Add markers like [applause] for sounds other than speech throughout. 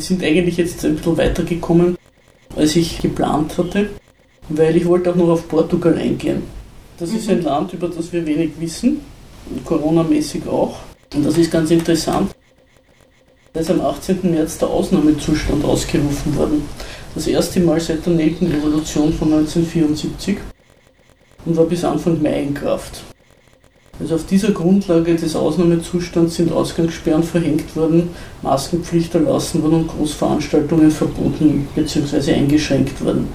Die sind eigentlich jetzt ein bisschen weitergekommen, als ich geplant hatte, weil ich wollte auch noch auf Portugal eingehen. Das mhm. ist ein Land, über das wir wenig wissen, Corona-mäßig auch. Und das ist ganz interessant. Da ist am 18. März der Ausnahmezustand ausgerufen worden. Das erste Mal seit der Nelkenrevolution von 1974 und war bis Anfang Mai in Kraft. Also auf dieser Grundlage des Ausnahmezustands sind Ausgangssperren verhängt worden, Maskenpflicht erlassen worden und Großveranstaltungen verboten bzw. eingeschränkt worden.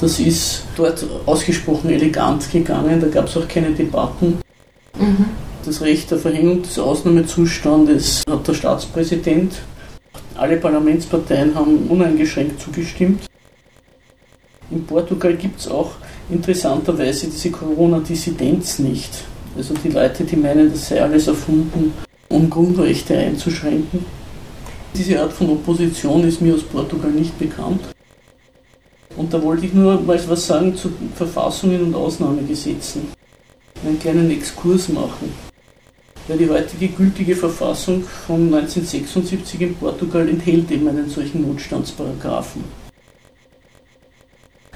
Das ist dort ausgesprochen elegant gegangen, da gab es auch keine Debatten. Mhm. Das Recht der Verhängung des Ausnahmezustandes hat der Staatspräsident. Alle Parlamentsparteien haben uneingeschränkt zugestimmt. In Portugal gibt es auch interessanterweise diese Corona-Dissidenz nicht. Also die Leute, die meinen, das sei alles erfunden, um Grundrechte einzuschränken. Diese Art von Opposition ist mir aus Portugal nicht bekannt. Und da wollte ich nur mal was sagen zu Verfassungen und Ausnahmegesetzen. Einen kleinen Exkurs machen. Weil die heutige gültige Verfassung von 1976 in Portugal enthält eben einen solchen Notstandsparagraphen.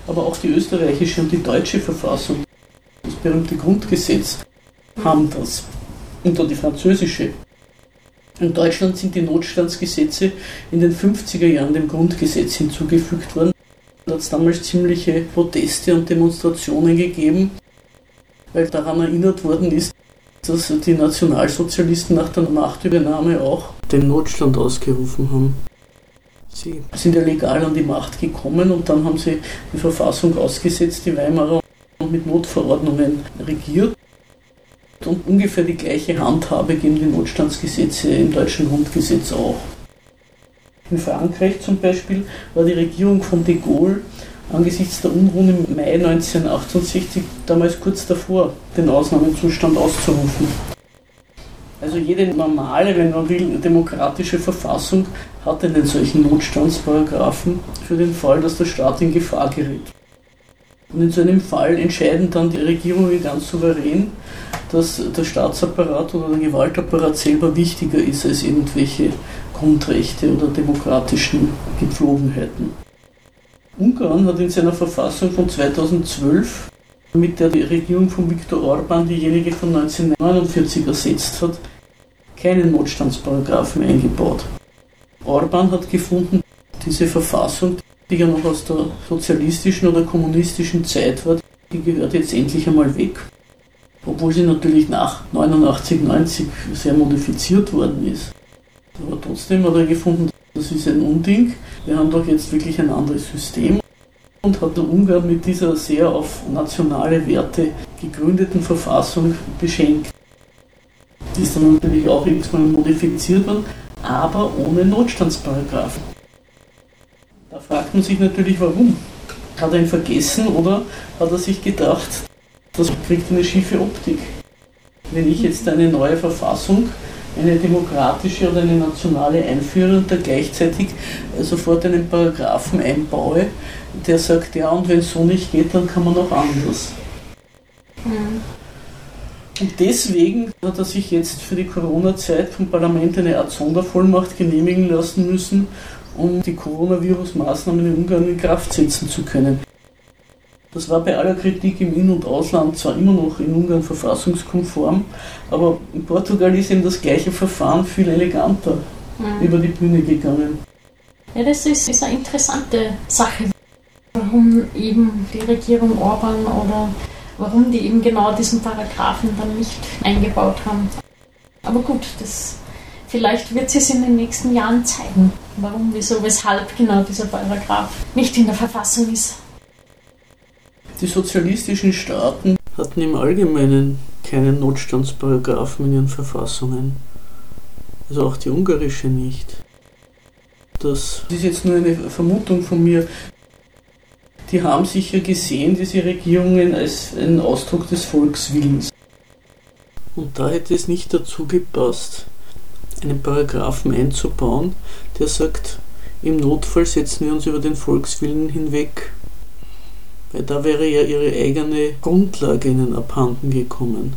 Aber auch die österreichische und die deutsche Verfassung, das berühmte Grundgesetz, haben das. Und dann die französische. In Deutschland sind die Notstandsgesetze in den 50er Jahren dem Grundgesetz hinzugefügt worden. Da hat es damals ziemliche Proteste und Demonstrationen gegeben, weil daran erinnert worden ist, dass die Nationalsozialisten nach der Machtübernahme auch den Notstand ausgerufen haben. Sie sind ja legal an die Macht gekommen und dann haben sie die Verfassung ausgesetzt, die Weimarer mit Notverordnungen regiert. Und ungefähr die gleiche Handhabe geben die Notstandsgesetze im deutschen Grundgesetz auch. In Frankreich zum Beispiel war die Regierung von de Gaulle angesichts der Unruhen im Mai 1968 damals kurz davor, den Ausnahmezustand auszurufen. Also jede normale, wenn man will, demokratische Verfassung hat einen solchen Notstandsparagraphen für den Fall, dass der Staat in Gefahr gerät. Und in so einem Fall entscheiden dann die Regierungen ganz souverän, dass der Staatsapparat oder der Gewaltapparat selber wichtiger ist als irgendwelche Grundrechte oder demokratischen Gepflogenheiten. Ungarn hat in seiner Verfassung von 2012, mit der die Regierung von Viktor Orban diejenige von 1949 ersetzt hat, keinen Notstandsparagraphen eingebaut. Orban hat gefunden, diese Verfassung, die ja noch aus der sozialistischen oder kommunistischen Zeit war, die gehört jetzt endlich einmal weg. Obwohl sie natürlich nach 89, 90 sehr modifiziert worden ist. Aber trotzdem hat er gefunden, das ist ein Unding. Wir haben doch jetzt wirklich ein anderes System. Und hat der Ungarn mit dieser sehr auf nationale Werte gegründeten Verfassung beschenkt. Die ist dann natürlich auch x-mal modifiziert worden, aber ohne Notstandsparagraphen. Da fragt man sich natürlich, warum. Hat er ihn vergessen oder hat er sich gedacht, das kriegt eine schiefe Optik? Wenn ich jetzt eine neue Verfassung eine demokratische oder eine nationale einführe und da gleichzeitig sofort einen Paragraphen einbaue, der sagt, ja, und wenn es so nicht geht, dann kann man auch anders. Mhm. Und deswegen hat er sich jetzt für die Corona-Zeit vom Parlament eine Art Sondervollmacht genehmigen lassen müssen, um die Coronavirus-Maßnahmen in Ungarn in Kraft setzen zu können. Das war bei aller Kritik im In- und Ausland zwar immer noch in Ungarn verfassungskonform, aber in Portugal ist eben das gleiche Verfahren viel eleganter mhm. über die Bühne gegangen. Ja, das ist, ist eine interessante Sache, warum eben die Regierung Orban oder warum die eben genau diesen Paragraphen dann nicht eingebaut haben. Aber gut, das, vielleicht wird es in den nächsten Jahren zeigen, warum, wieso, weshalb genau dieser Paragraph nicht in der Verfassung ist. Die sozialistischen Staaten hatten im Allgemeinen keinen Notstandsparagraphen in ihren Verfassungen. Also auch die ungarische nicht. Das ist jetzt nur eine Vermutung von mir. Die haben sicher gesehen, diese Regierungen, als einen Ausdruck des Volkswillens. Und da hätte es nicht dazu gepasst, einen Paragraphen einzubauen, der sagt, im Notfall setzen wir uns über den Volkswillen hinweg. Weil da wäre ja ihre eigene Grundlage ihnen abhanden gekommen,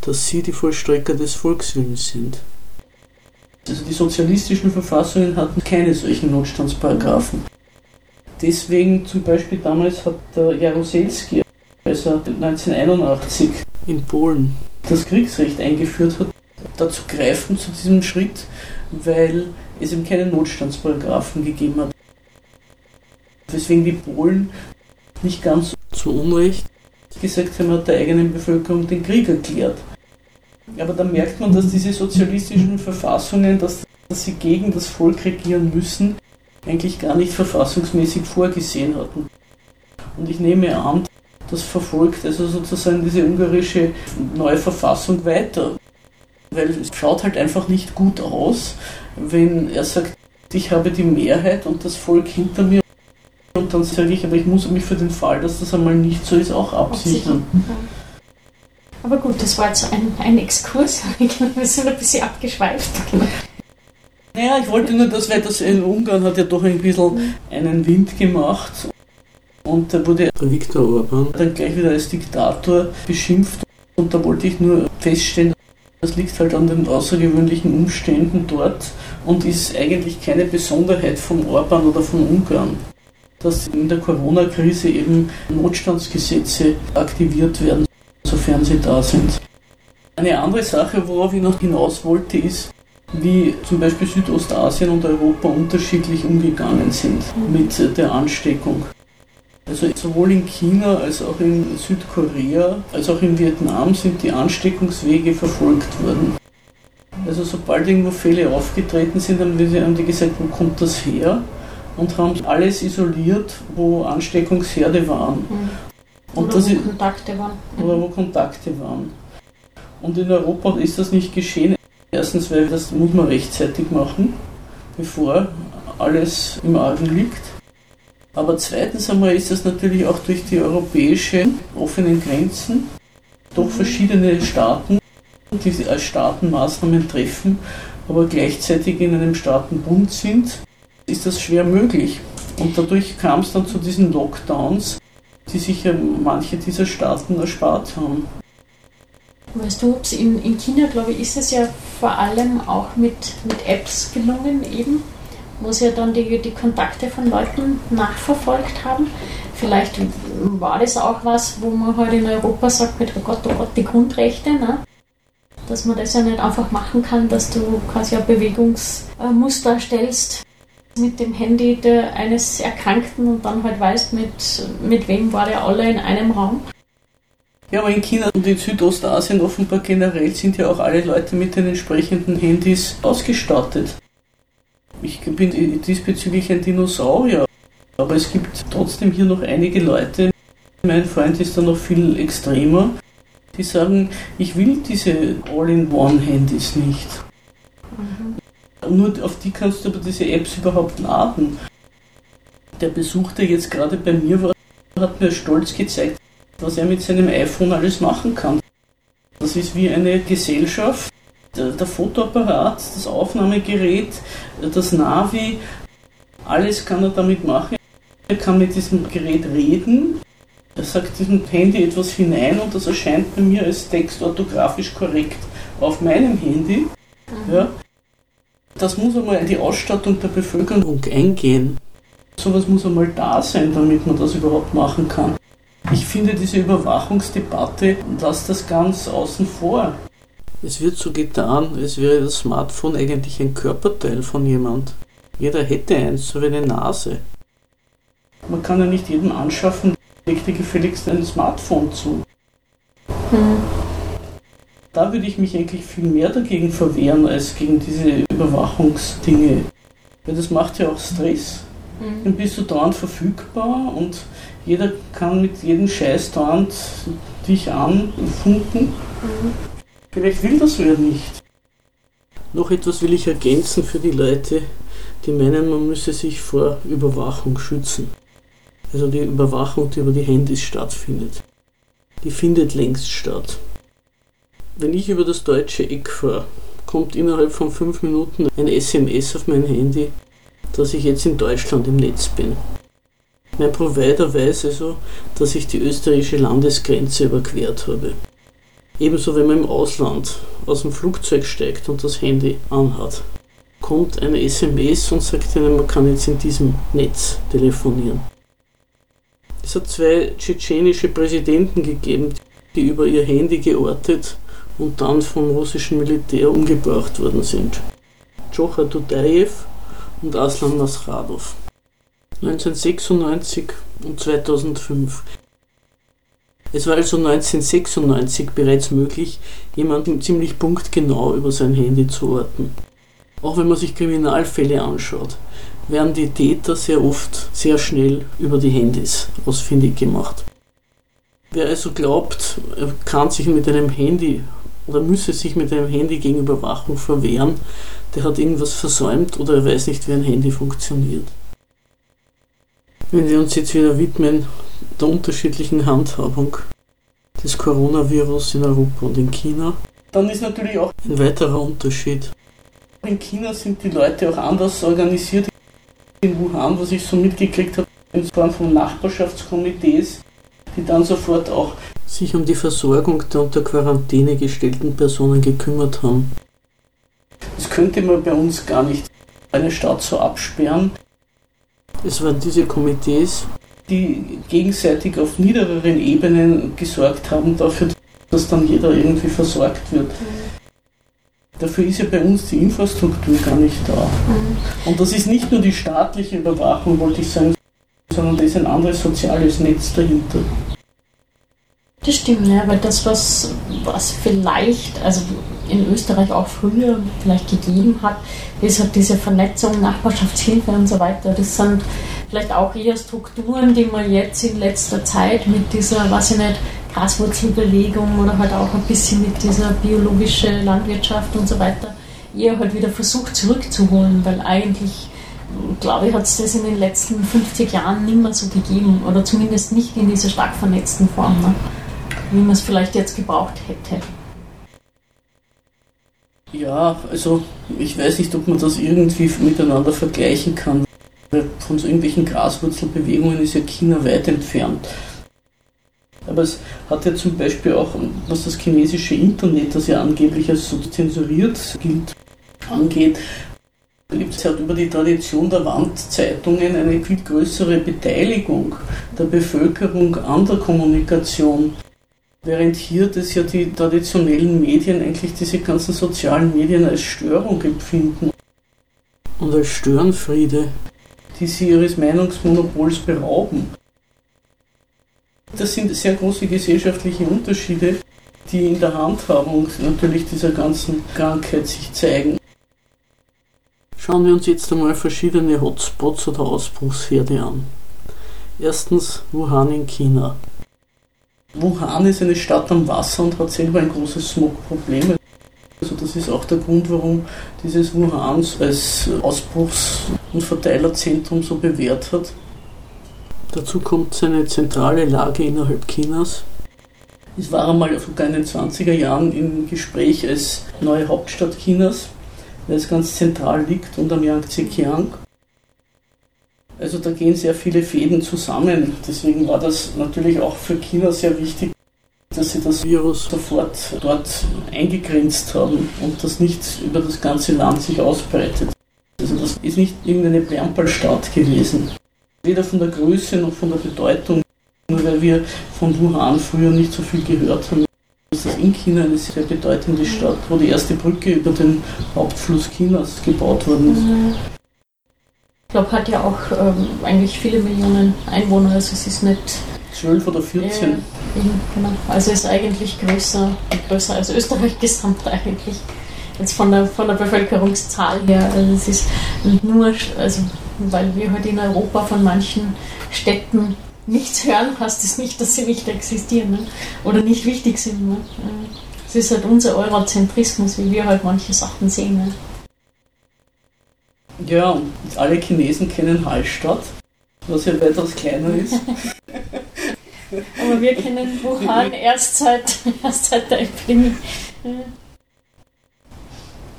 dass sie die Vollstrecker des Volkswillens sind. Also die sozialistischen Verfassungen hatten keine solchen Notstandsparagraphen. Deswegen zum Beispiel damals hat der Jaruzelski, als er 1981 in Polen das Kriegsrecht eingeführt hat, dazu greifen zu diesem Schritt, weil es eben keine Notstandsparagraphen gegeben hat. Weswegen die Polen nicht ganz zu Unrecht gesagt haben, hat der eigenen Bevölkerung den Krieg erklärt. Aber da merkt man, dass diese sozialistischen Verfassungen, dass, dass sie gegen das Volk regieren müssen, eigentlich gar nicht verfassungsmäßig vorgesehen hatten. Und ich nehme an, das verfolgt also sozusagen diese ungarische neue Verfassung weiter. Weil es schaut halt einfach nicht gut aus, wenn er sagt, ich habe die Mehrheit und das Volk hinter mir und dann sage ich, aber ich muss mich für den Fall, dass das einmal nicht so ist, auch absichern. Aber gut, das war jetzt ein, ein Exkurs. [laughs] Wir sind ein bisschen abgeschweift. Naja, ich wollte nur das, weil das in Ungarn hat ja doch ein bisschen einen Wind gemacht. Und da wurde Viktor Orban dann gleich wieder als Diktator beschimpft. Und da wollte ich nur feststellen, das liegt halt an den außergewöhnlichen Umständen dort und ist eigentlich keine Besonderheit von Orban oder von Ungarn dass in der Corona-Krise eben Notstandsgesetze aktiviert werden, sofern sie da sind. Eine andere Sache, worauf ich noch hinaus wollte, ist, wie zum Beispiel Südostasien und Europa unterschiedlich umgegangen sind mit der Ansteckung. Also sowohl in China als auch in Südkorea als auch in Vietnam sind die Ansteckungswege verfolgt worden. Also sobald irgendwo Fälle aufgetreten sind, haben die gesagt, wo kommt das her? und haben alles isoliert, wo Ansteckungsherde waren. Mhm. Und oder wo Kontakte waren. Oder wo Kontakte waren. Und in Europa ist das nicht geschehen. Erstens, weil das muss man rechtzeitig machen, bevor alles im Argen liegt. Aber zweitens einmal ist das natürlich auch durch die europäischen offenen Grenzen doch mhm. verschiedene Staaten, die als Staaten Maßnahmen treffen, aber gleichzeitig in einem Staatenbund sind, ist das schwer möglich. Und dadurch kam es dann zu diesen Lockdowns, die sich ja manche dieser Staaten erspart haben. Weißt du, in, in China, glaube ich, ist es ja vor allem auch mit, mit Apps gelungen, eben, wo sie ja dann die, die Kontakte von Leuten nachverfolgt haben. Vielleicht war das auch was, wo man heute halt in Europa sagt, mit, oh Gott, oh Gott, die Grundrechte, ne? dass man das ja nicht einfach machen kann, dass du quasi ein Bewegungsmuster stellst, mit dem Handy der, eines Erkrankten und dann halt weißt, mit, mit wem war der alle in einem Raum. Ja, aber in China und in Südostasien offenbar generell sind ja auch alle Leute mit den entsprechenden Handys ausgestattet. Ich bin diesbezüglich ein Dinosaurier, aber es gibt trotzdem hier noch einige Leute, mein Freund ist da noch viel extremer, die sagen, ich will diese All-in-One-Handys nicht. Mhm. Nur auf die kannst du aber diese Apps überhaupt laden. Der Besuch, der jetzt gerade bei mir war, hat mir stolz gezeigt, was er mit seinem iPhone alles machen kann. Das ist wie eine Gesellschaft. Der, der Fotoapparat, das Aufnahmegerät, das Navi, alles kann er damit machen. Er kann mit diesem Gerät reden. Er sagt diesem Handy etwas hinein und das erscheint bei mir als Text orthografisch korrekt auf meinem Handy. Mhm. Ja. Das muss einmal in die Ausstattung der Bevölkerung eingehen. Sowas muss einmal da sein, damit man das überhaupt machen kann. Ich finde diese Überwachungsdebatte lässt das ganz außen vor. Es wird so getan, als wäre das Smartphone eigentlich ein Körperteil von jemand. Jeder hätte eins, so wie eine Nase. Man kann ja nicht jedem anschaffen, legt dir gefälligst ein Smartphone zu. Hm da würde ich mich eigentlich viel mehr dagegen verwehren als gegen diese Überwachungsdinge. Weil das macht ja auch Stress. Mhm. Dann bist du dauernd verfügbar und jeder kann mit jedem Scheiß dauernd dich anfunken. Mhm. Vielleicht will das wer nicht. Noch etwas will ich ergänzen für die Leute, die meinen, man müsse sich vor Überwachung schützen. Also die Überwachung, die über die Handys stattfindet. Die findet längst statt. Wenn ich über das deutsche Eck fahre, kommt innerhalb von fünf Minuten ein SMS auf mein Handy, dass ich jetzt in Deutschland im Netz bin. Mein Provider weiß also, dass ich die österreichische Landesgrenze überquert habe. Ebenso wenn man im Ausland aus dem Flugzeug steigt und das Handy anhat. bekommt eine SMS und sagt ihnen, man kann jetzt in diesem Netz telefonieren. Es hat zwei tschetschenische Präsidenten gegeben, die über ihr Handy geortet und dann vom russischen Militär umgebracht worden sind. Djokhar Dudayev und Aslan Nasradov. 1996 und 2005. Es war also 1996 bereits möglich, jemanden ziemlich punktgenau über sein Handy zu orten. Auch wenn man sich Kriminalfälle anschaut, werden die Täter sehr oft sehr schnell über die Handys ausfindig gemacht. Wer also glaubt, er kann sich mit einem Handy oder müsse sich mit einem Handy gegen Überwachung verwehren, der hat irgendwas versäumt oder er weiß nicht, wie ein Handy funktioniert. Wenn wir uns jetzt wieder widmen der unterschiedlichen Handhabung des Coronavirus in Europa und in China, dann ist natürlich auch ein weiterer Unterschied. In China sind die Leute auch anders organisiert. In Wuhan, was ich so mitgekriegt habe, in Form von Nachbarschaftskomitees, die dann sofort auch sich um die Versorgung der unter Quarantäne gestellten Personen gekümmert haben. Das könnte man bei uns gar nicht eine Stadt so absperren. Es waren diese Komitees, die gegenseitig auf niedereren Ebenen gesorgt haben dafür, dass dann jeder irgendwie versorgt wird. Dafür ist ja bei uns die Infrastruktur gar nicht da. Und das ist nicht nur die staatliche Überwachung, wollte ich sagen, sondern da ist ein anderes soziales Netz dahinter. Das stimmt, ja, weil das, was, was vielleicht, also in Österreich auch früher vielleicht gegeben hat, ist halt diese Vernetzung, Nachbarschaftshilfe und so weiter. Das sind vielleicht auch eher Strukturen, die man jetzt in letzter Zeit mit dieser, weiß ich nicht, Graswurzelbewegung oder halt auch ein bisschen mit dieser biologischen Landwirtschaft und so weiter eher halt wieder versucht zurückzuholen, weil eigentlich, glaube ich, hat es das in den letzten 50 Jahren nicht mehr so gegeben oder zumindest nicht in dieser stark vernetzten Form, ne? wie man es vielleicht jetzt gebraucht hätte. Ja, also ich weiß nicht, ob man das irgendwie miteinander vergleichen kann. Von so irgendwelchen Graswurzelbewegungen ist ja China weit entfernt. Aber es hat ja zum Beispiel auch, was das chinesische Internet, das ja angeblich als so zensuriert gilt, angeht, gibt es halt über die Tradition der Wandzeitungen eine viel größere Beteiligung der Bevölkerung an der Kommunikation. Während hier das ja die traditionellen Medien eigentlich diese ganzen sozialen Medien als Störung empfinden. Und als Störenfriede, die sie ihres Meinungsmonopols berauben. Das sind sehr große gesellschaftliche Unterschiede, die in der Handhabung natürlich dieser ganzen Krankheit sich zeigen. Schauen wir uns jetzt einmal verschiedene Hotspots oder Ausbruchsherde an. Erstens Wuhan in China. Wuhan ist eine Stadt am Wasser und hat selber ein großes Smogproblem. Also das ist auch der Grund, warum dieses Wuhan als Ausbruchs- und Verteilerzentrum so bewährt hat. Dazu kommt seine zentrale Lage innerhalb Chinas. Es war einmal sogar in den 20er Jahren im Gespräch als neue Hauptstadt Chinas, weil es ganz zentral liegt und am Yangtze-Kiang. Also da gehen sehr viele Fäden zusammen. Deswegen war das natürlich auch für China sehr wichtig, dass sie das Virus sofort dort eingegrenzt haben und das nicht über das ganze Land sich ausbreitet. Also das ist nicht irgendeine Plamperlstadt gewesen. Weder von der Größe noch von der Bedeutung, nur weil wir von Wuhan früher nicht so viel gehört haben. Das ist in China eine sehr bedeutende Stadt, wo die erste Brücke über den Hauptfluss Chinas gebaut worden ist. Mhm. Ich glaube, hat ja auch ähm, eigentlich viele Millionen Einwohner, also es ist nicht. 12 oder 14. Äh, genau. Also ist eigentlich größer, größer als Österreich gesamt eigentlich. Jetzt von der, von der Bevölkerungszahl her. Also es ist nur, also weil wir halt in Europa von manchen Städten nichts hören, heißt es das nicht, dass sie nicht existieren ne? oder nicht wichtig sind. Ne? Es ist halt unser Eurozentrismus, wie wir halt manche Sachen sehen. Ne? Ja, und alle Chinesen kennen Hallstatt, was ja weitaus kleiner ist. [laughs] Aber wir kennen Wuhan erst seit, [laughs] erst seit der Epidemie.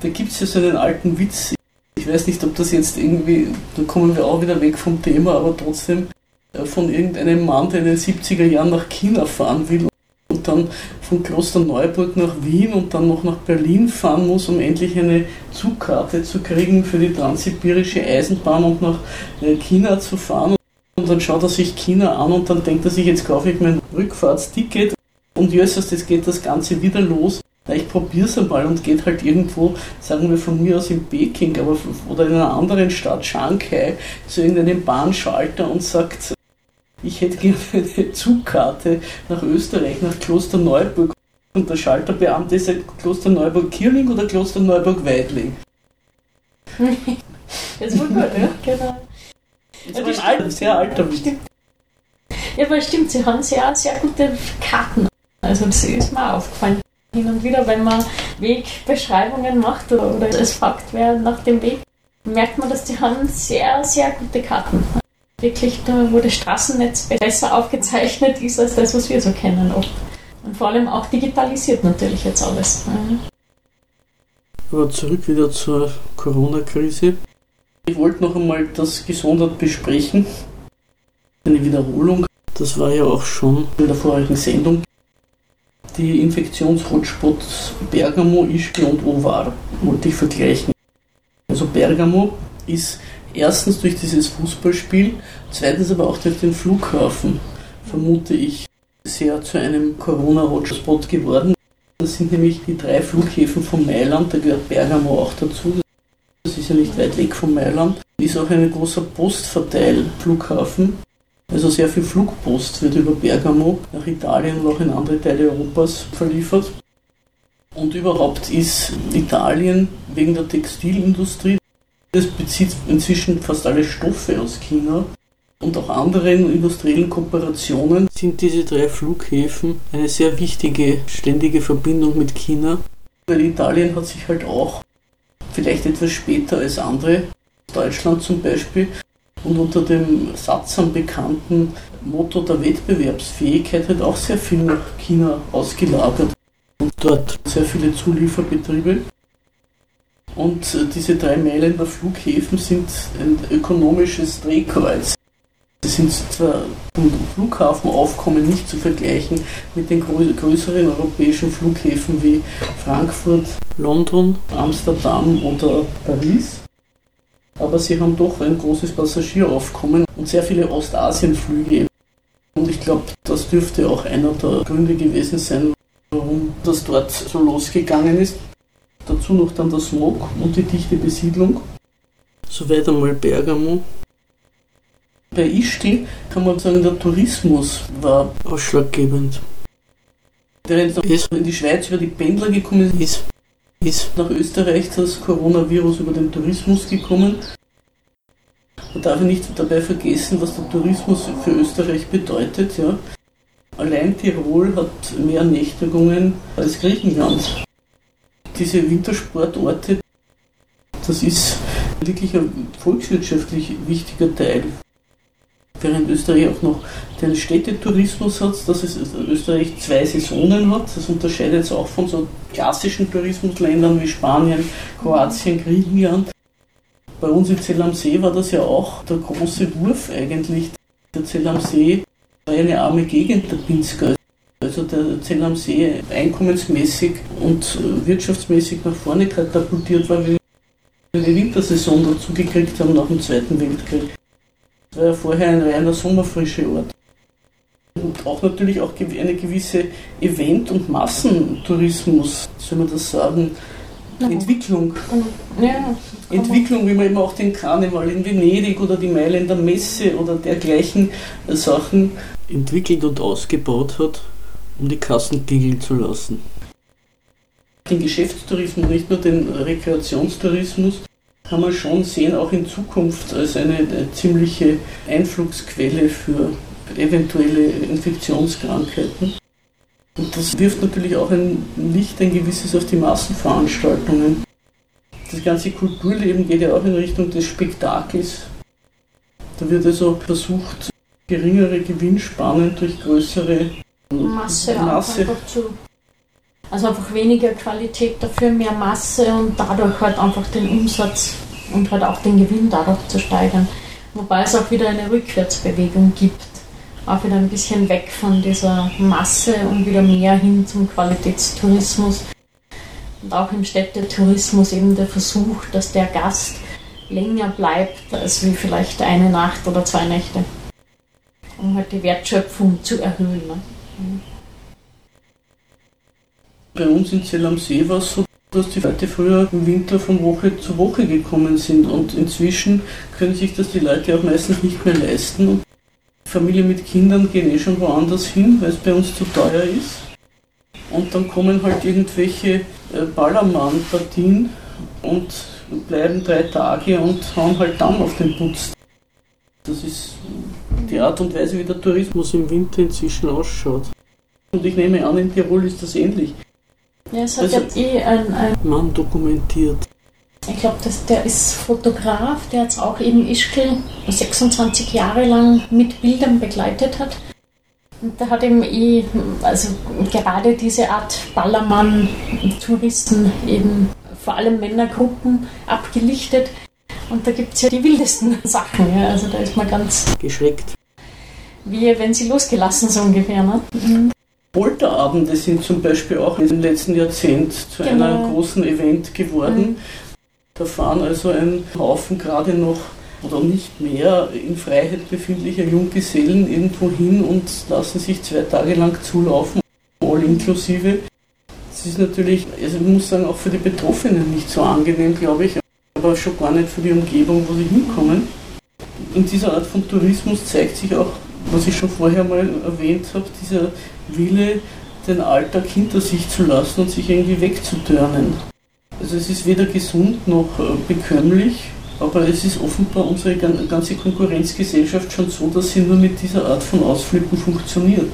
Da gibt es ja so einen alten Witz. Ich weiß nicht, ob das jetzt irgendwie, da kommen wir auch wieder weg vom Thema, aber trotzdem äh, von irgendeinem Mann, der in den 70er Jahren nach China fahren will und dann von Klosterneuburg nach Wien und dann noch nach Berlin fahren muss, um endlich eine Zugkarte zu kriegen für die transsibirische Eisenbahn und nach äh, China zu fahren. Und dann schaut er sich China an und dann denkt er sich, jetzt kaufe ich mein Rückfahrtsticket und jösses, das geht das Ganze wieder los. Ich probiere es einmal und geht halt irgendwo, sagen wir von mir aus in Peking aber, oder in einer anderen Stadt, Shanghai, zu irgendeinem Bahnschalter und sagt, ich hätte gerne eine Zugkarte nach Österreich, nach Klosterneuburg. Und der Schalterbeamte sagt Klosterneuburg-Kirling oder Klosterneuburg-Weidling. das war gut, ja, genau. Das ja, war ein alter, sehr alter Witz. Ja, aber stimmt, sie haben sehr, sehr gute Karten. Also das ist mir aufgefallen. Hin und wieder, wenn man Wegbeschreibungen macht oder, oder es fragt, wer nach dem Weg, merkt man, dass die haben sehr, sehr gute Karten. Wirklich, da, wo das Straßennetz besser aufgezeichnet ist als das, was wir so kennen oft. Und vor allem auch digitalisiert natürlich jetzt alles. Aber zurück wieder zur Corona-Krise. Ich wollte noch einmal das gesondert besprechen. Eine Wiederholung. Das war ja auch schon in der vorigen Sendung. Die Infektionshotspots Bergamo, Ischgl und Ovar wollte ich vergleichen. Also Bergamo ist erstens durch dieses Fußballspiel, zweitens aber auch durch den Flughafen, vermute ich, sehr zu einem Corona-Hotspot geworden. Das sind nämlich die drei Flughäfen von Mailand, da gehört Bergamo auch dazu. Das ist ja nicht weit weg von Mailand. Ist auch ein großer Postverteilflughafen. Also sehr viel Flugpost wird über Bergamo nach Italien und auch in andere Teile Europas verliefert. Und überhaupt ist Italien wegen der Textilindustrie, das bezieht inzwischen fast alle Stoffe aus China und auch anderen industriellen Kooperationen, sind diese drei Flughäfen eine sehr wichtige, ständige Verbindung mit China. Weil Italien hat sich halt auch vielleicht etwas später als andere, Deutschland zum Beispiel, und unter dem Satz am bekannten Motto der Wettbewerbsfähigkeit hat auch sehr viel nach China ausgelagert. Und dort sehr viele Zulieferbetriebe. Und äh, diese drei Mailänder Flughäfen sind ein ökonomisches Drehkreuz. Sie sind zwar vom Flughafenaufkommen nicht zu vergleichen mit den größeren europäischen Flughäfen wie Frankfurt, London, Amsterdam oder Paris, aber sie haben doch ein großes Passagieraufkommen und sehr viele Ostasienflüge. Und ich glaube, das dürfte auch einer der Gründe gewesen sein, warum das dort so losgegangen ist. Dazu noch dann der Smog und die dichte Besiedlung. Soweit einmal Bergamo. Bei Ischgl kann man sagen, der Tourismus war ausschlaggebend. Während es in die Schweiz über die Pendler gekommen ist, ist nach Österreich das Coronavirus über den Tourismus gekommen. Man darf nicht dabei vergessen, was der Tourismus für Österreich bedeutet. Ja. Allein Tirol hat mehr Nächtigungen als Griechenland. Diese Wintersportorte, das ist wirklich ein volkswirtschaftlich wichtiger Teil während Österreich auch noch den Städtetourismus hat, dass es Österreich zwei Saisonen hat. Das unterscheidet es auch von so klassischen Tourismusländern wie Spanien, Kroatien, Griechenland. Bei uns in Zell am See war das ja auch der große Wurf eigentlich. Der Zell am See war eine arme Gegend der Pinsker. Also der Zell am See einkommensmäßig und wirtschaftsmäßig nach vorne katapultiert war, wie wir eine Wintersaison dazu gekriegt haben nach dem Zweiten Weltkrieg. Das war ja vorher ein reiner sommerfrische Ort. Und auch natürlich auch eine gewisse Event- und Massentourismus, soll man das sagen, ja. Entwicklung. Ja, Entwicklung, wie man eben auch den Karneval in Venedig oder die Mailänder Messe oder dergleichen Sachen entwickelt und ausgebaut hat, um die Kassen klingeln zu lassen. Den Geschäftstourismus, nicht nur den Rekreationstourismus, kann man schon sehen, auch in Zukunft als eine, eine ziemliche Einflugsquelle für eventuelle Infektionskrankheiten. Und das wirft natürlich auch ein Licht, ein gewisses auf die Massenveranstaltungen. Das ganze Kulturleben geht ja auch in Richtung des Spektakels. Da wird also versucht, geringere Gewinnspannen durch größere Masse, Masse. zu also einfach weniger Qualität, dafür mehr Masse und dadurch halt einfach den Umsatz und halt auch den Gewinn dadurch zu steigern. Wobei es auch wieder eine Rückwärtsbewegung gibt. auch wieder ein bisschen weg von dieser Masse und wieder mehr hin zum Qualitätstourismus. Und auch im Städtetourismus eben der Versuch, dass der Gast länger bleibt als wie vielleicht eine Nacht oder zwei Nächte, um halt die Wertschöpfung zu erhöhen. Ne? Bei uns in Zell am See war es so, dass die Leute früher im Winter von Woche zu Woche gekommen sind und inzwischen können sich das die Leute auch meistens nicht mehr leisten. Und Familien mit Kindern gehen eh schon woanders hin, weil es bei uns zu teuer ist. Und dann kommen halt irgendwelche äh, Ballermann-Partien und bleiben drei Tage und hauen halt dann auf den Putz. Das ist die Art und Weise, wie der Tourismus im Winter inzwischen ausschaut. Und ich nehme an, in Tirol ist das ähnlich. Ja, es hat also, jetzt eh ein, ein Mann dokumentiert. Ich glaube, der ist Fotograf, der jetzt auch eben Ischgl 26 Jahre lang mit Bildern begleitet hat. Und der hat eben eh, also gerade diese Art Ballermann-Touristen eben vor allem Männergruppen abgelichtet. Und da gibt es ja die wildesten [laughs] Sachen. Ja. Also da ist man ganz geschreckt. Wie wenn sie losgelassen, so ungefähr. Ne? Mhm. Polterabende sind zum Beispiel auch im letzten Jahrzehnt zu genau. einem großen Event geworden. Mhm. Da fahren also ein Haufen gerade noch oder nicht mehr in Freiheit befindlicher Junggesellen irgendwo hin und lassen sich zwei Tage lang zulaufen, all inklusive. Das ist natürlich, also ich muss sagen, auch für die Betroffenen nicht so angenehm, glaube ich, aber schon gar nicht für die Umgebung, wo sie hinkommen. In dieser Art von Tourismus zeigt sich auch, was ich schon vorher mal erwähnt habe, dieser Wille, den Alltag hinter sich zu lassen und sich irgendwie wegzutörnen. Also es ist weder gesund noch äh, bekömmlich, aber es ist offenbar unsere ganze Konkurrenzgesellschaft schon so, dass sie nur mit dieser Art von Ausflippen funktioniert.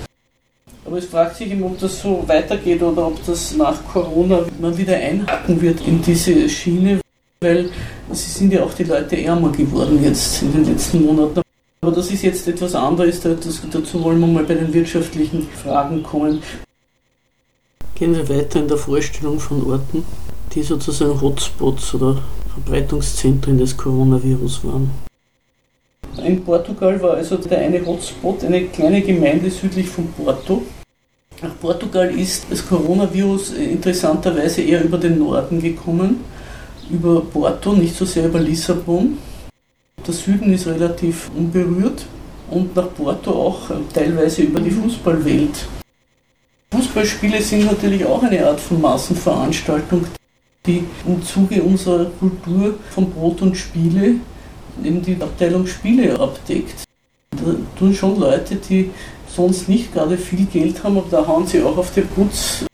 Aber es fragt sich eben, ob das so weitergeht oder ob das nach Corona man wieder einhacken wird in diese Schiene, weil sie sind ja auch die Leute ärmer geworden jetzt in den letzten Monaten. Aber das ist jetzt etwas anderes, dazu wollen wir mal bei den wirtschaftlichen Fragen kommen. Gehen wir weiter in der Vorstellung von Orten, die sozusagen Hotspots oder Verbreitungszentren des Coronavirus waren. In Portugal war also der eine Hotspot eine kleine Gemeinde südlich von Porto. Nach Portugal ist das Coronavirus interessanterweise eher über den Norden gekommen, über Porto, nicht so sehr über Lissabon. Der Süden ist relativ unberührt und nach Porto auch teilweise über die Fußballwelt. Fußballspiele sind natürlich auch eine Art von Massenveranstaltung, die im Zuge unserer Kultur von Brot und Spiele eben die Abteilung Spiele abdeckt. Da tun schon Leute, die sonst nicht gerade viel Geld haben, aber da hauen sie auch auf den Putz,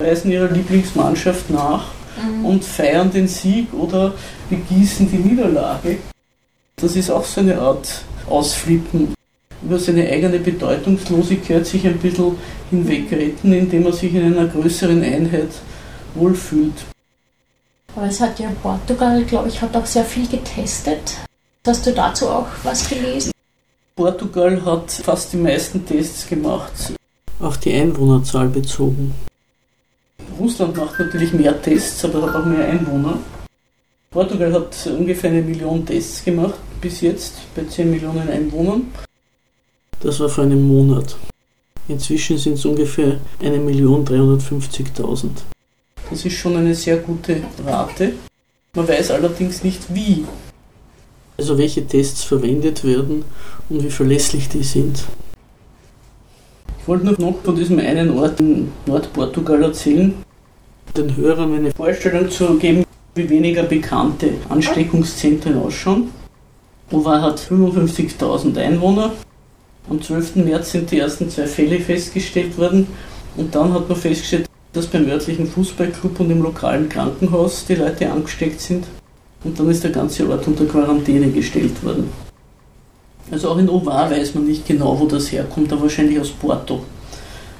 reisen ihrer Lieblingsmannschaft nach mhm. und feiern den Sieg oder begießen die Niederlage. Das ist auch so eine Art Ausflippen, über seine eigene Bedeutungslosigkeit sich ein bisschen hinwegretten, indem er sich in einer größeren Einheit wohlfühlt. Aber es hat ja Portugal, glaube ich, hat auch sehr viel getestet. Hast du dazu auch was gelesen? Portugal hat fast die meisten Tests gemacht. Auf die Einwohnerzahl bezogen. Russland macht natürlich mehr Tests, aber hat auch mehr Einwohner. Portugal hat ungefähr eine Million Tests gemacht bis jetzt bei 10 Millionen Einwohnern. Das war vor einem Monat. Inzwischen sind es ungefähr 1.350.000. Das ist schon eine sehr gute Rate. Man weiß allerdings nicht wie. Also welche Tests verwendet werden und wie verlässlich die sind. Ich wollte noch von diesem einen Ort in Nordportugal erzählen, den Hörern eine Vorstellung zu geben, weniger bekannte Ansteckungszentren ausschauen. Ovar hat 55.000 Einwohner. Am 12. März sind die ersten zwei Fälle festgestellt worden und dann hat man festgestellt, dass beim örtlichen Fußballclub und im lokalen Krankenhaus die Leute angesteckt sind. Und dann ist der ganze Ort unter Quarantäne gestellt worden. Also auch in Ovar weiß man nicht genau, wo das herkommt, aber wahrscheinlich aus Porto.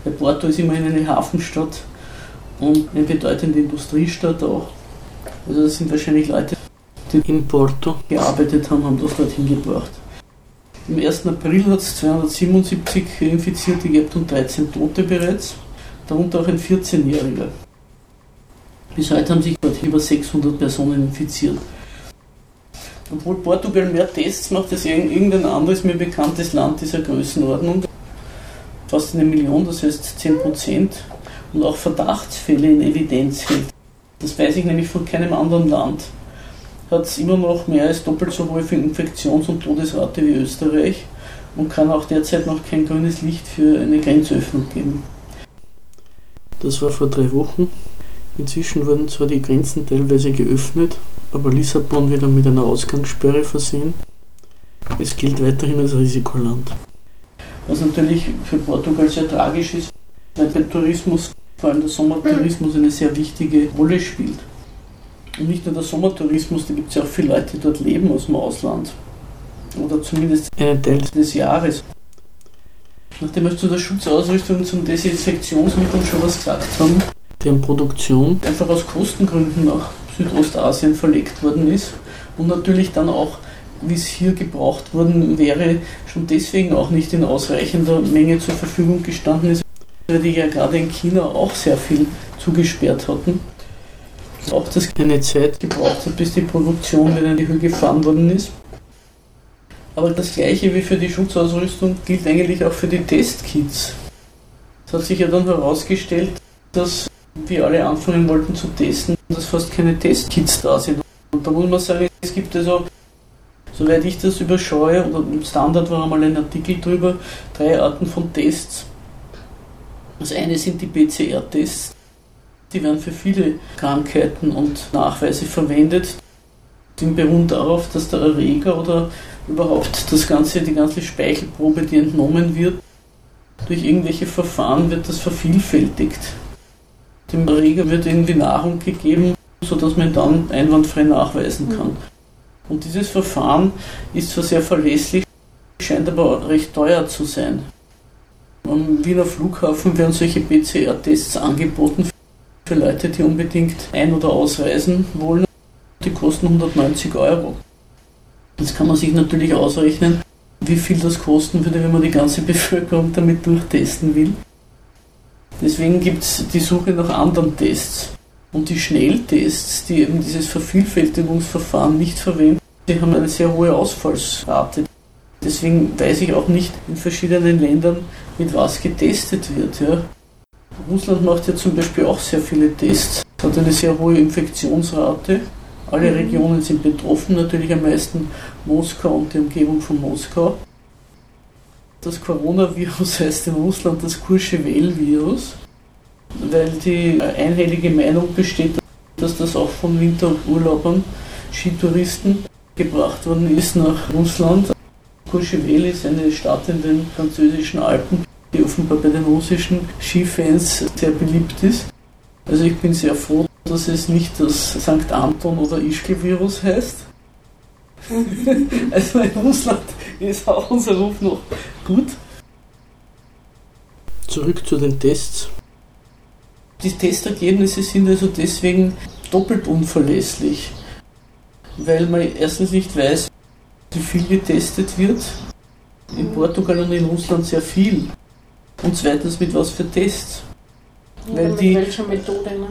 Weil Porto ist immerhin eine Hafenstadt und eine bedeutende Industriestadt auch. Also das sind wahrscheinlich Leute, die in Porto gearbeitet haben, haben das dorthin gebracht. Im 1. April hat es 277 Infizierte gehabt und 13 Tote bereits, darunter auch ein 14-Jähriger. Bis heute haben sich dort über 600 Personen infiziert. Obwohl Portugal mehr Tests macht als irgendein anderes mir bekanntes Land dieser Größenordnung, fast eine Million, das heißt 10 Prozent, und auch Verdachtsfälle in Evidenz hält. Das weiß ich nämlich von keinem anderen Land. Hat es immer noch mehr als doppelt so hohe Infektions- und Todesrate wie Österreich und kann auch derzeit noch kein grünes Licht für eine Grenzöffnung geben. Das war vor drei Wochen. Inzwischen wurden zwar die Grenzen teilweise geöffnet, aber Lissabon wieder mit einer Ausgangssperre versehen. Es gilt weiterhin als Risikoland. Was natürlich für Portugal sehr tragisch ist, weil der Tourismus, vor allem der Sommertourismus, eine sehr wichtige Rolle spielt. Und nicht nur der Sommertourismus, da gibt es ja auch viele Leute, die dort leben aus dem Ausland. Oder zumindest einen Teil des Jahres. Nachdem wir zu der Schutzausrüstung zum Desinfektionsmitteln schon was gesagt haben, deren Produktion einfach aus Kostengründen nach Südostasien verlegt worden ist und natürlich dann auch, wie es hier gebraucht worden wäre, schon deswegen auch nicht in ausreichender Menge zur Verfügung gestanden ist, weil die ja gerade in China auch sehr viel zugesperrt hatten. Auch das eine Zeit gebraucht hat, bis die Produktion wieder in die Höhe gefahren worden ist. Aber das gleiche wie für die Schutzausrüstung gilt eigentlich auch für die Testkits. Es hat sich ja dann herausgestellt, dass wir alle anfangen wollten zu testen, dass fast keine Testkits da sind. Und da muss man sagen, es gibt also, soweit ich das überschaue, oder im Standard war einmal ein Artikel drüber, drei Arten von Tests. Das eine sind die PCR-Tests, die werden für viele Krankheiten und Nachweise verwendet. Die beruhen darauf, dass der Erreger oder überhaupt das ganze, die ganze Speichelprobe, die entnommen wird, durch irgendwelche Verfahren wird das vervielfältigt. Dem Erreger wird irgendwie Nahrung gegeben, sodass man dann einwandfrei nachweisen kann. Und dieses Verfahren ist zwar sehr verlässlich, scheint aber recht teuer zu sein. Am Wiener Flughafen werden solche PCR-Tests angeboten für Leute, die unbedingt ein- oder ausreisen wollen. Die kosten 190 Euro. Jetzt kann man sich natürlich ausrechnen, wie viel das kosten würde, wenn man die ganze [laughs] Bevölkerung damit durchtesten will. Deswegen gibt es die Suche nach anderen Tests. Und die Schnelltests, die eben dieses Vervielfältigungsverfahren nicht verwenden, die haben eine sehr hohe Ausfallsrate. Deswegen weiß ich auch nicht in verschiedenen Ländern, mit was getestet wird. Ja. Russland macht ja zum Beispiel auch sehr viele Tests, hat eine sehr hohe Infektionsrate. Alle Regionen sind betroffen, natürlich am meisten Moskau und die Umgebung von Moskau. Das Coronavirus [laughs] heißt in Russland das Courchevel-Virus, weil die einhellige Meinung besteht, dass das auch von Winterurlaubern, Skitouristen gebracht worden ist nach Russland. Courchevel ist eine Stadt in den französischen Alpen, die offenbar bei den russischen Skifans sehr beliebt ist. Also ich bin sehr froh, dass es nicht das St. Anton oder Ischgl-Virus heißt. [laughs] also in Russland ist auch unser Ruf noch gut. Zurück zu den Tests. Die Testergebnisse sind also deswegen doppelt unverlässlich, weil man erstens nicht weiß, viel getestet wird. In Portugal und in Russland sehr viel. Und zweitens mit was für Tests. Weil mit die, welcher Methode? Ne?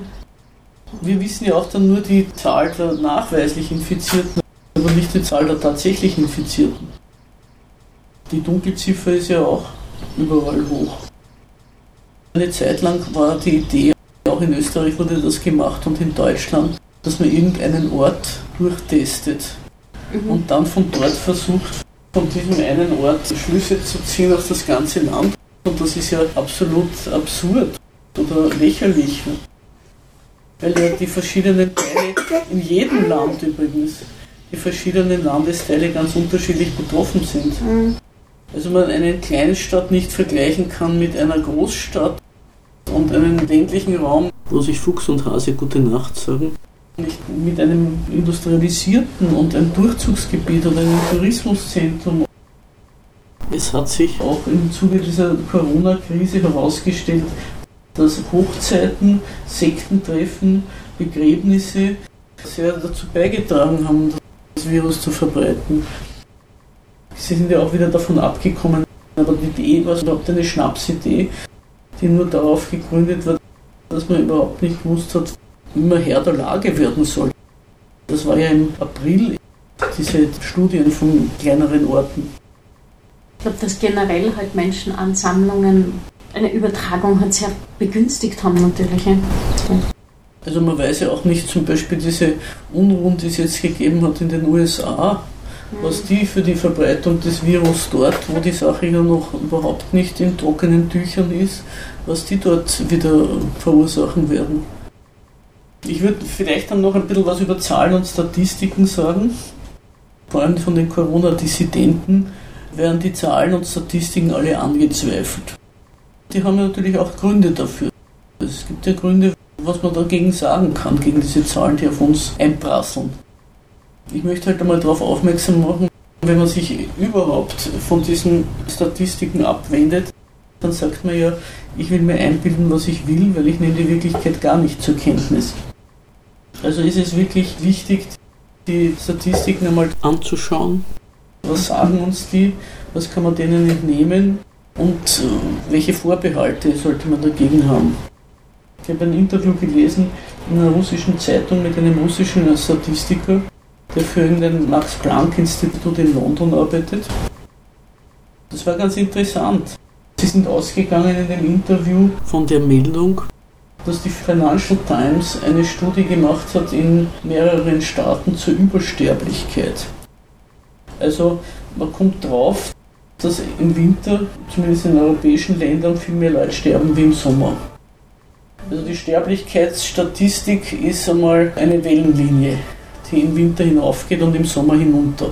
Wir wissen ja auch dann nur die Zahl der nachweislich Infizierten, aber nicht die Zahl der tatsächlich Infizierten. Die Dunkelziffer ist ja auch überall hoch. Eine Zeit lang war die Idee, auch in Österreich wurde das gemacht und in Deutschland, dass man irgendeinen Ort durchtestet mhm. und dann von dort versucht, von diesem einen Ort Schlüsse zu ziehen auf das ganze Land. Und das ist ja absolut absurd oder lächerlich. Weil ja die verschiedenen Teile, in jedem Land übrigens, die verschiedenen Landesteile ganz unterschiedlich betroffen sind. Mhm. Also man eine Kleinstadt nicht vergleichen kann mit einer Großstadt und einem ländlichen Raum, wo sich Fuchs und Hase gute Nacht sagen, nicht mit einem industrialisierten und einem Durchzugsgebiet oder einem Tourismuszentrum. Es hat sich auch im Zuge dieser Corona-Krise herausgestellt, dass Hochzeiten, Sektentreffen, Begräbnisse sehr dazu beigetragen haben, das Virus zu verbreiten. Sie sind ja auch wieder davon abgekommen, aber die Idee war überhaupt eine Schnapsidee, die nur darauf gegründet wird, dass man überhaupt nicht gewusst hat, man Herr der Lage werden soll. Das war ja im April diese Studien von kleineren Orten. glaube, dass generell halt Menschenansammlungen eine Übertragung halt sehr begünstigt haben natürlich. Also man weiß ja auch nicht zum Beispiel diese Unruhen, die es jetzt gegeben hat in den USA, was die für die Verbreitung des Virus dort, wo die Sache ja noch überhaupt nicht in trockenen Tüchern ist, was die dort wieder verursachen werden. Ich würde vielleicht dann noch ein bisschen was über Zahlen und Statistiken sagen. Vor allem von den Corona-Dissidenten werden die Zahlen und Statistiken alle angezweifelt. Die haben natürlich auch Gründe dafür. Es gibt ja Gründe, was man dagegen sagen kann, gegen diese Zahlen, die auf uns einprasseln. Ich möchte halt einmal darauf aufmerksam machen, wenn man sich überhaupt von diesen Statistiken abwendet, dann sagt man ja, ich will mir einbilden, was ich will, weil ich nehme die Wirklichkeit gar nicht zur Kenntnis. Also ist es wirklich wichtig, die Statistiken einmal anzuschauen. Was sagen uns die? Was kann man denen entnehmen? Und äh, welche Vorbehalte sollte man dagegen haben? Ich habe ein Interview gelesen in einer russischen Zeitung mit einem russischen Statistiker, der für irgendein Max-Planck-Institut in London arbeitet. Das war ganz interessant. Sie sind ausgegangen in dem Interview von der Meldung, dass die Financial Times eine Studie gemacht hat in mehreren Staaten zur Übersterblichkeit. Also man kommt drauf, dass im Winter, zumindest in europäischen Ländern, viel mehr Leute sterben wie im Sommer. Also die Sterblichkeitsstatistik ist einmal eine Wellenlinie, die im Winter hinaufgeht und im Sommer hinunter.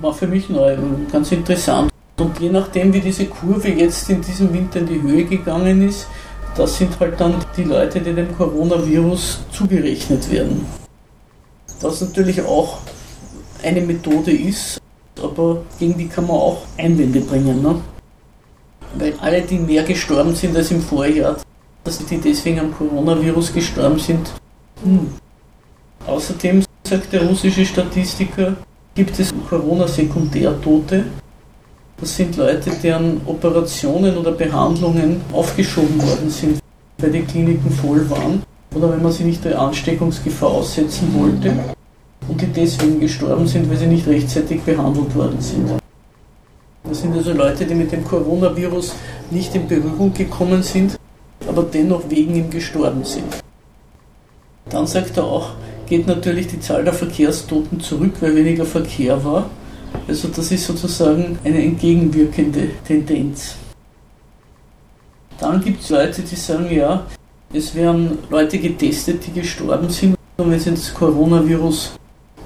War für mich neu ganz interessant. Und je nachdem, wie diese Kurve jetzt in diesem Winter in die Höhe gegangen ist, das sind halt dann die Leute, die dem Coronavirus zugerechnet werden. Was natürlich auch eine Methode ist, aber gegen die kann man auch Einwände bringen. Ne? Weil alle, die mehr gestorben sind als im Vorjahr, dass die deswegen am Coronavirus gestorben sind. Hm. Außerdem, sagt der russische Statistiker, gibt es Corona-Sekundärtote. Das sind Leute, deren Operationen oder Behandlungen aufgeschoben worden sind, weil die Kliniken voll waren oder wenn man sie nicht der Ansteckungsgefahr aussetzen wollte und die deswegen gestorben sind, weil sie nicht rechtzeitig behandelt worden sind. Das sind also Leute, die mit dem Coronavirus nicht in Berührung gekommen sind, aber dennoch wegen ihm gestorben sind. Dann sagt er auch, geht natürlich die Zahl der Verkehrstoten zurück, weil weniger Verkehr war. Also das ist sozusagen eine entgegenwirkende Tendenz. Dann gibt es Leute, die sagen, ja, es werden Leute getestet, die gestorben sind. Und wenn sie das Coronavirus,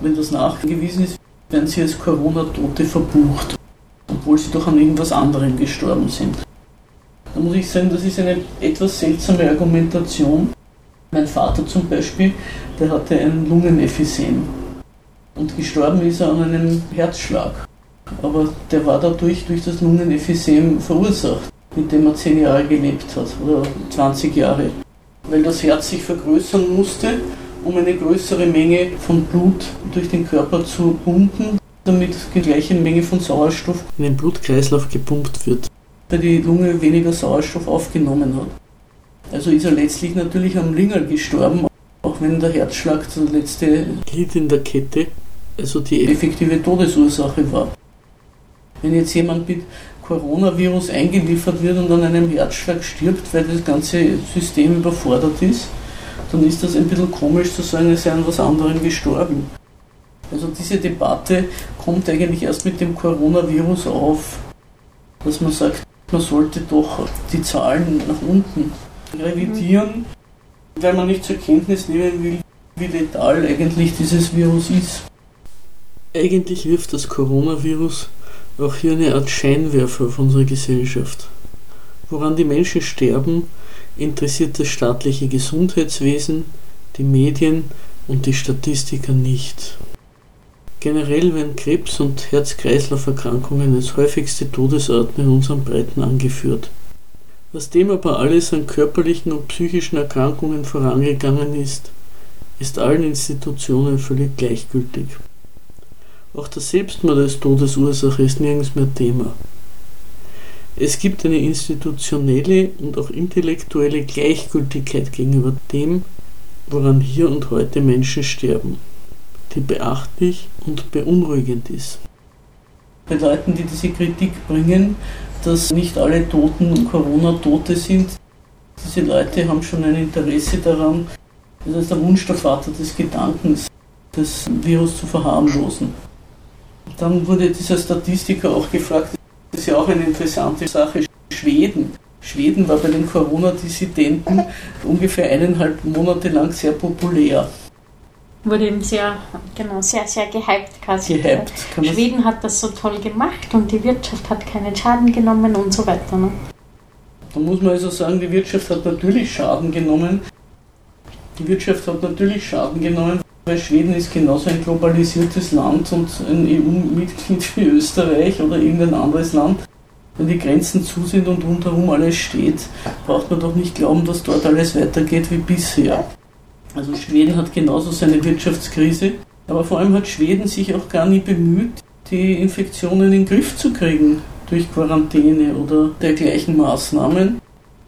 wenn das nachgewiesen ist, werden sie als Corona-Tote verbucht, obwohl sie doch an irgendwas anderem gestorben sind. Da muss ich sagen, das ist eine etwas seltsame Argumentation. Mein Vater zum Beispiel, der hatte ein Lungenemphysem und gestorben ist er an einem Herzschlag. Aber der war dadurch durch das Lungenemphysem verursacht, mit dem er zehn Jahre gelebt hat oder 20 Jahre. Weil das Herz sich vergrößern musste, um eine größere Menge von Blut durch den Körper zu pumpen, damit die gleiche Menge von Sauerstoff in den Blutkreislauf gepumpt wird weil die Lunge weniger Sauerstoff aufgenommen hat. Also ist er letztlich natürlich am Lingerl gestorben, auch wenn der Herzschlag der letzte Glied in der Kette, also die effektive Todesursache war. Wenn jetzt jemand mit Coronavirus eingeliefert wird und an einem Herzschlag stirbt, weil das ganze System überfordert ist, dann ist das ein bisschen komisch zu sagen, er sei an was anderem gestorben. Also diese Debatte kommt eigentlich erst mit dem Coronavirus auf, dass man sagt, man sollte doch die Zahlen nach unten revidieren, weil man nicht zur Kenntnis nehmen will, wie letal eigentlich dieses Virus ist. Eigentlich wirft das Coronavirus auch hier eine Art Scheinwerfer auf unsere Gesellschaft. Woran die Menschen sterben, interessiert das staatliche Gesundheitswesen, die Medien und die Statistiker nicht. Generell werden Krebs und Herz-Kreislauf-Erkrankungen als häufigste Todesarten in unseren Breiten angeführt. Was dem aber alles an körperlichen und psychischen Erkrankungen vorangegangen ist, ist allen Institutionen völlig gleichgültig. Auch der Selbstmord als Todesursache ist nirgends mehr Thema. Es gibt eine institutionelle und auch intellektuelle Gleichgültigkeit gegenüber dem, woran hier und heute Menschen sterben die beachtlich und beunruhigend ist. bei Leuten, die diese Kritik bringen, dass nicht alle Toten Corona-Tote sind. Diese Leute haben schon ein Interesse daran, das ist der Wunsch der Vater des Gedankens, das Virus zu verharmlosen. Dann wurde dieser Statistiker auch gefragt, das ist ja auch eine interessante Sache, Schweden. Schweden war bei den Corona-Dissidenten ungefähr eineinhalb Monate lang sehr populär. Wurde eben sehr, genau, sehr, sehr gehypt quasi. Gehypt, Schweden hat das so toll gemacht und die Wirtschaft hat keinen Schaden genommen und so weiter. Ne? Da muss man also sagen, die Wirtschaft hat natürlich Schaden genommen. Die Wirtschaft hat natürlich Schaden genommen, weil Schweden ist genauso ein globalisiertes Land und ein EU-Mitglied wie Österreich oder irgendein anderes Land. Wenn die Grenzen zu sind und rundherum alles steht, braucht man doch nicht glauben, dass dort alles weitergeht wie bisher. Also Schweden hat genauso seine Wirtschaftskrise, aber vor allem hat Schweden sich auch gar nie bemüht, die Infektionen in den Griff zu kriegen durch Quarantäne oder dergleichen Maßnahmen.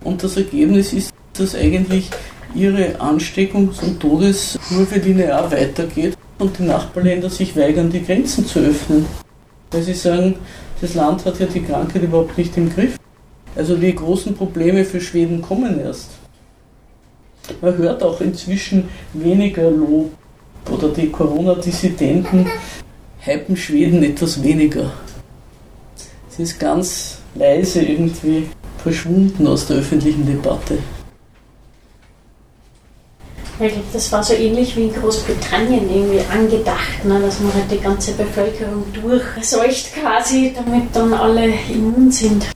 Und das Ergebnis ist, dass eigentlich ihre Ansteckungs- und Todeskurve linear weitergeht und die Nachbarländer sich weigern, die Grenzen zu öffnen. Weil sie sagen, das Land hat ja die Krankheit überhaupt nicht im Griff. Also die großen Probleme für Schweden kommen erst. Man hört auch inzwischen weniger Lob oder die Corona-Dissidenten hypen Schweden etwas weniger. Sie ist ganz leise irgendwie verschwunden aus der öffentlichen Debatte. Ich glaube, das war so ähnlich wie in Großbritannien irgendwie angedacht, ne, dass man halt die ganze Bevölkerung durchseucht quasi, damit dann alle immun sind.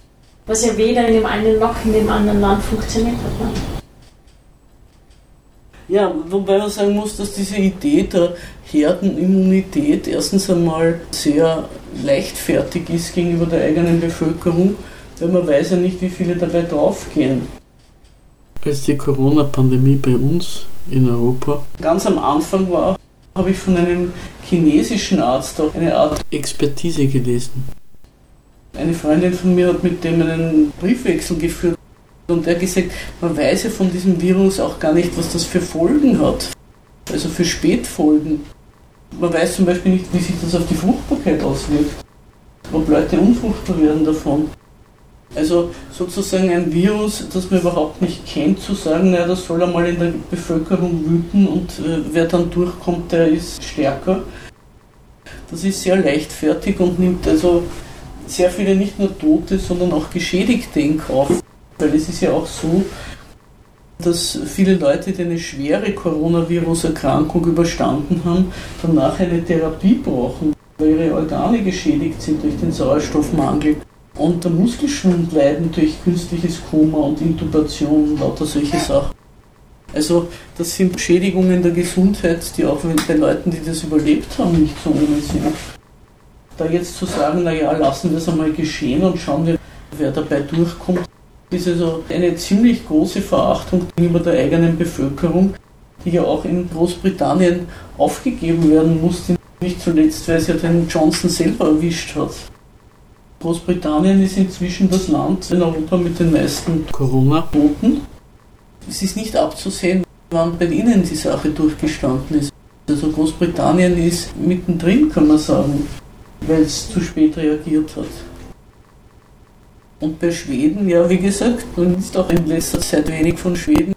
Was ja weder in dem einen noch in dem anderen Land funktioniert hat. Ne? Ja, wobei man sagen muss, dass diese Idee der Herdenimmunität erstens einmal sehr leichtfertig ist gegenüber der eigenen Bevölkerung, weil man weiß ja nicht, wie viele dabei draufgehen. Als die Corona-Pandemie bei uns in Europa ganz am Anfang war, habe ich von einem chinesischen Arzt auch eine Art Expertise gelesen. Eine Freundin von mir hat mit dem einen Briefwechsel geführt und er hat gesagt, man weiß ja von diesem Virus auch gar nicht, was das für Folgen hat. Also für Spätfolgen. Man weiß zum Beispiel nicht, wie sich das auf die Fruchtbarkeit auswirkt. Ob Leute unfruchtbar werden davon. Also sozusagen ein Virus, das man überhaupt nicht kennt, zu sagen, naja, das soll einmal in der Bevölkerung wüten und äh, wer dann durchkommt, der ist stärker. Das ist sehr leichtfertig und nimmt also sehr viele nicht nur Tote, sondern auch Geschädigte in Kauf. Weil es ist ja auch so, dass viele Leute, die eine schwere Coronavirus-Erkrankung überstanden haben, danach eine Therapie brauchen, weil ihre Organe geschädigt sind durch den Sauerstoffmangel und der Muskelschwund leiden durch künstliches Koma und Intubation und lauter solche Sachen. Also das sind Schädigungen der Gesundheit, die auch bei Leuten, die das überlebt haben, nicht so ohne sind. Da jetzt zu sagen, naja, lassen wir es einmal geschehen und schauen wir, wer dabei durchkommt, ist also eine ziemlich große Verachtung gegenüber der eigenen Bevölkerung, die ja auch in Großbritannien aufgegeben werden musste, nicht zuletzt, weil es ja den Johnson selber erwischt hat. Großbritannien ist inzwischen das Land in Europa mit den meisten Corona-Toten. Es ist nicht abzusehen, wann bei Ihnen die Sache durchgestanden ist. Also Großbritannien ist mittendrin, kann man sagen, weil es zu spät reagiert hat. Und bei Schweden, ja, wie gesagt, man ist auch in letzter Zeit wenig von Schweden.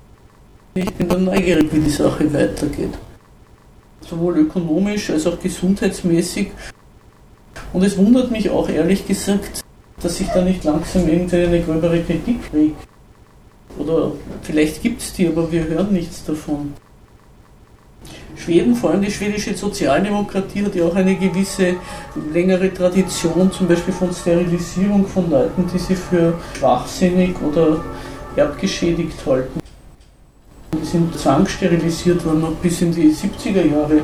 Ich bin dann neugierig, wie die Sache weitergeht. Sowohl ökonomisch als auch gesundheitsmäßig und es wundert mich auch ehrlich gesagt, dass sich da nicht langsam irgendeine gröbere Kritik regt. Oder vielleicht gibt es die, aber wir hören nichts davon. Schweden, vor allem die schwedische Sozialdemokratie, hat ja auch eine gewisse längere Tradition, zum Beispiel von Sterilisierung von Leuten, die sie für schwachsinnig oder erbgeschädigt halten. Die sind zwangssterilisiert worden, noch bis in die 70er Jahre.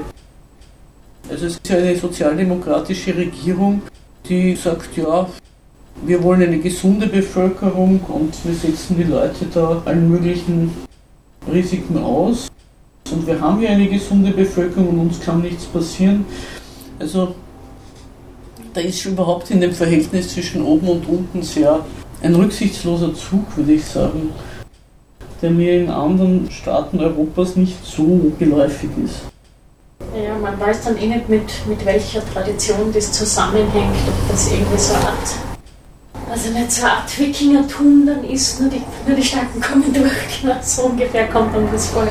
Also es ist ja eine sozialdemokratische Regierung, die sagt, ja, wir wollen eine gesunde Bevölkerung und wir setzen die Leute da allen möglichen Risiken aus. Und wir haben ja eine gesunde Bevölkerung und uns kann nichts passieren. Also da ist überhaupt in dem Verhältnis zwischen oben und unten sehr ein rücksichtsloser Zug, würde ich sagen, der mir in anderen Staaten Europas nicht so geläufig ist. Ja, man weiß dann eh nicht, mit, mit welcher Tradition das zusammenhängt, ob das irgendwie so eine Art, also nicht so eine Art Wikingertum dann ist, nur die, nur die Starken kommen [laughs] durch, genau so ungefähr kommt dann das vor.